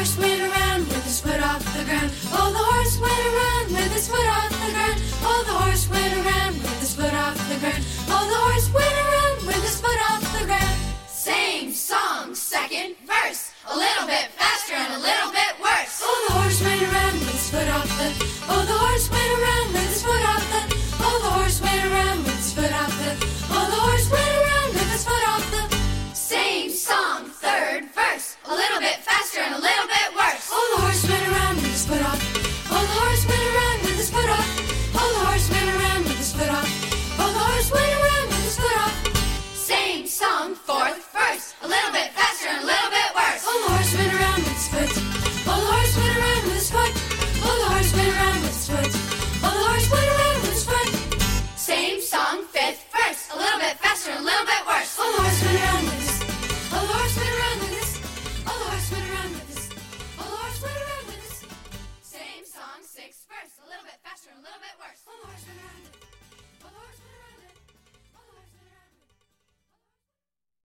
horse went song fourth first. A little bit faster and a little bit worse. Well, the horse went around with his foot. Well, the horse went around with his foot. Well, the horse went around with his foot. Well, the horse went around with his foot. Same song, fifth first, A little bit faster and a little bit worse. Well, the horse went around with his well, the horse went around with this. Well, the horse went around with this. Well, the horse went around with this. Same song, sixth first, A little bit faster and a little bit worse.